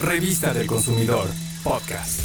Revista del Consumidor, podcast.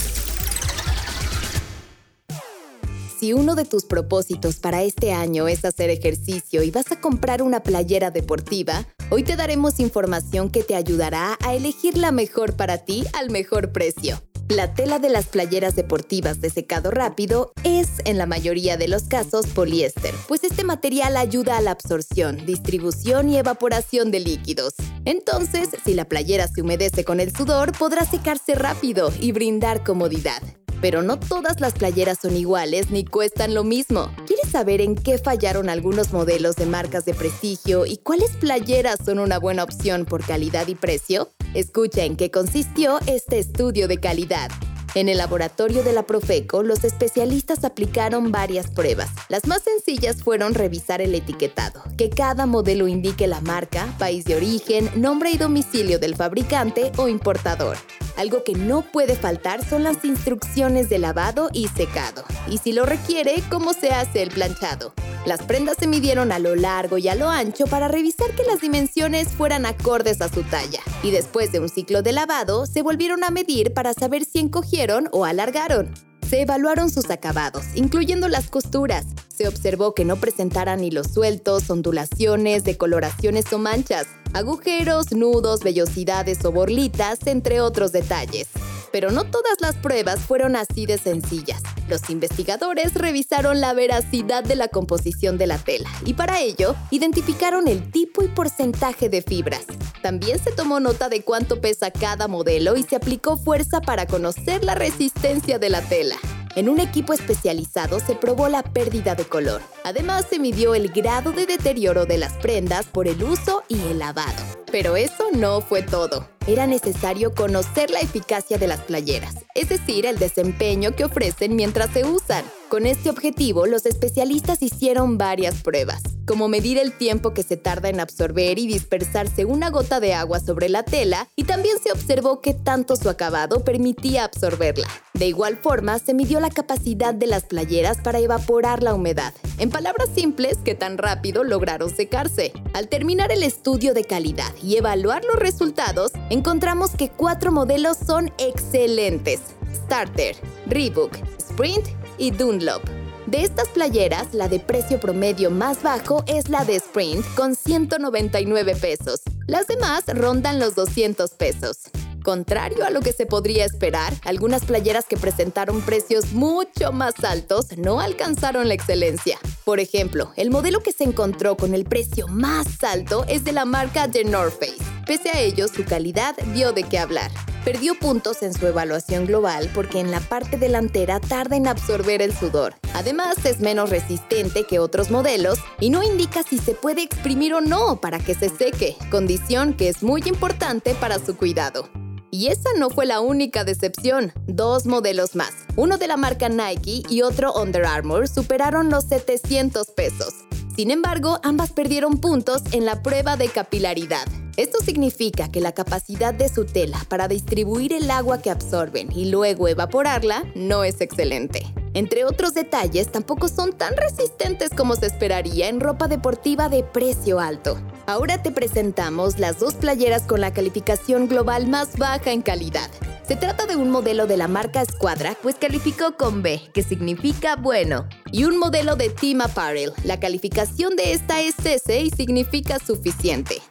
Si uno de tus propósitos para este año es hacer ejercicio y vas a comprar una playera deportiva, hoy te daremos información que te ayudará a elegir la mejor para ti al mejor precio. La tela de las playeras deportivas de secado rápido es, en la mayoría de los casos, poliéster, pues este material ayuda a la absorción, distribución y evaporación de líquidos. Entonces, si la playera se humedece con el sudor, podrá secarse rápido y brindar comodidad. Pero no todas las playeras son iguales ni cuestan lo mismo. ¿Quieres saber en qué fallaron algunos modelos de marcas de prestigio y cuáles playeras son una buena opción por calidad y precio? Escucha en qué consistió este estudio de calidad. En el laboratorio de la Profeco, los especialistas aplicaron varias pruebas. Las más sencillas fueron revisar el etiquetado, que cada modelo indique la marca, país de origen, nombre y domicilio del fabricante o importador. Algo que no puede faltar son las instrucciones de lavado y secado. Y si lo requiere, cómo se hace el planchado. Las prendas se midieron a lo largo y a lo ancho para revisar que las dimensiones fueran acordes a su talla. Y después de un ciclo de lavado, se volvieron a medir para saber si encogieron o alargaron. Se evaluaron sus acabados, incluyendo las costuras. Se observó que no presentaran hilos sueltos, ondulaciones, decoloraciones o manchas, agujeros, nudos, vellosidades o borlitas, entre otros detalles. Pero no todas las pruebas fueron así de sencillas. Los investigadores revisaron la veracidad de la composición de la tela y para ello identificaron el tipo y porcentaje de fibras. También se tomó nota de cuánto pesa cada modelo y se aplicó fuerza para conocer la resistencia de la tela. En un equipo especializado se probó la pérdida de color. Además, se midió el grado de deterioro de las prendas por el uso y el lavado. Pero eso no fue todo. Era necesario conocer la eficacia de las playeras, es decir, el desempeño que ofrecen mientras se usan. Con este objetivo, los especialistas hicieron varias pruebas, como medir el tiempo que se tarda en absorber y dispersarse una gota de agua sobre la tela, y también se observó que tanto su acabado permitía absorberla. De igual forma, se midió la capacidad de las playeras para evaporar la humedad. En palabras simples, que tan rápido lograron secarse. Al terminar el estudio de calidad y evaluar los resultados, encontramos que cuatro modelos son excelentes. Starter, Reebok, Sprint y Dunlop. De estas playeras, la de precio promedio más bajo es la de Sprint con 199 pesos. Las demás rondan los 200 pesos. Contrario a lo que se podría esperar, algunas playeras que presentaron precios mucho más altos no alcanzaron la excelencia. Por ejemplo, el modelo que se encontró con el precio más alto es de la marca The North Face. Pese a ello, su calidad dio de qué hablar. Perdió puntos en su evaluación global porque en la parte delantera tarda en absorber el sudor. Además, es menos resistente que otros modelos y no indica si se puede exprimir o no para que se seque, condición que es muy importante para su cuidado. Y esa no fue la única decepción. Dos modelos más, uno de la marca Nike y otro Under Armour, superaron los 700 pesos. Sin embargo, ambas perdieron puntos en la prueba de capilaridad. Esto significa que la capacidad de su tela para distribuir el agua que absorben y luego evaporarla no es excelente. Entre otros detalles, tampoco son tan resistentes como se esperaría en ropa deportiva de precio alto. Ahora te presentamos las dos playeras con la calificación global más baja en calidad. Se trata de un modelo de la marca Squadra, pues calificó con B, que significa bueno, y un modelo de Team Apparel. La calificación de esta es S y significa suficiente.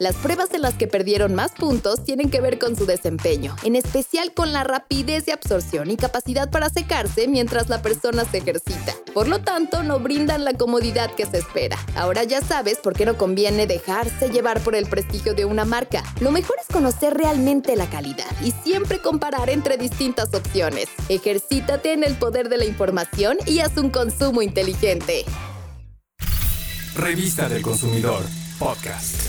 Las pruebas en las que perdieron más puntos tienen que ver con su desempeño, en especial con la rapidez de absorción y capacidad para secarse mientras la persona se ejercita. Por lo tanto, no brindan la comodidad que se espera. Ahora ya sabes por qué no conviene dejarse llevar por el prestigio de una marca. Lo mejor es conocer realmente la calidad y siempre comparar entre distintas opciones. Ejercítate en el poder de la información y haz un consumo inteligente. Revista del Consumidor, podcast.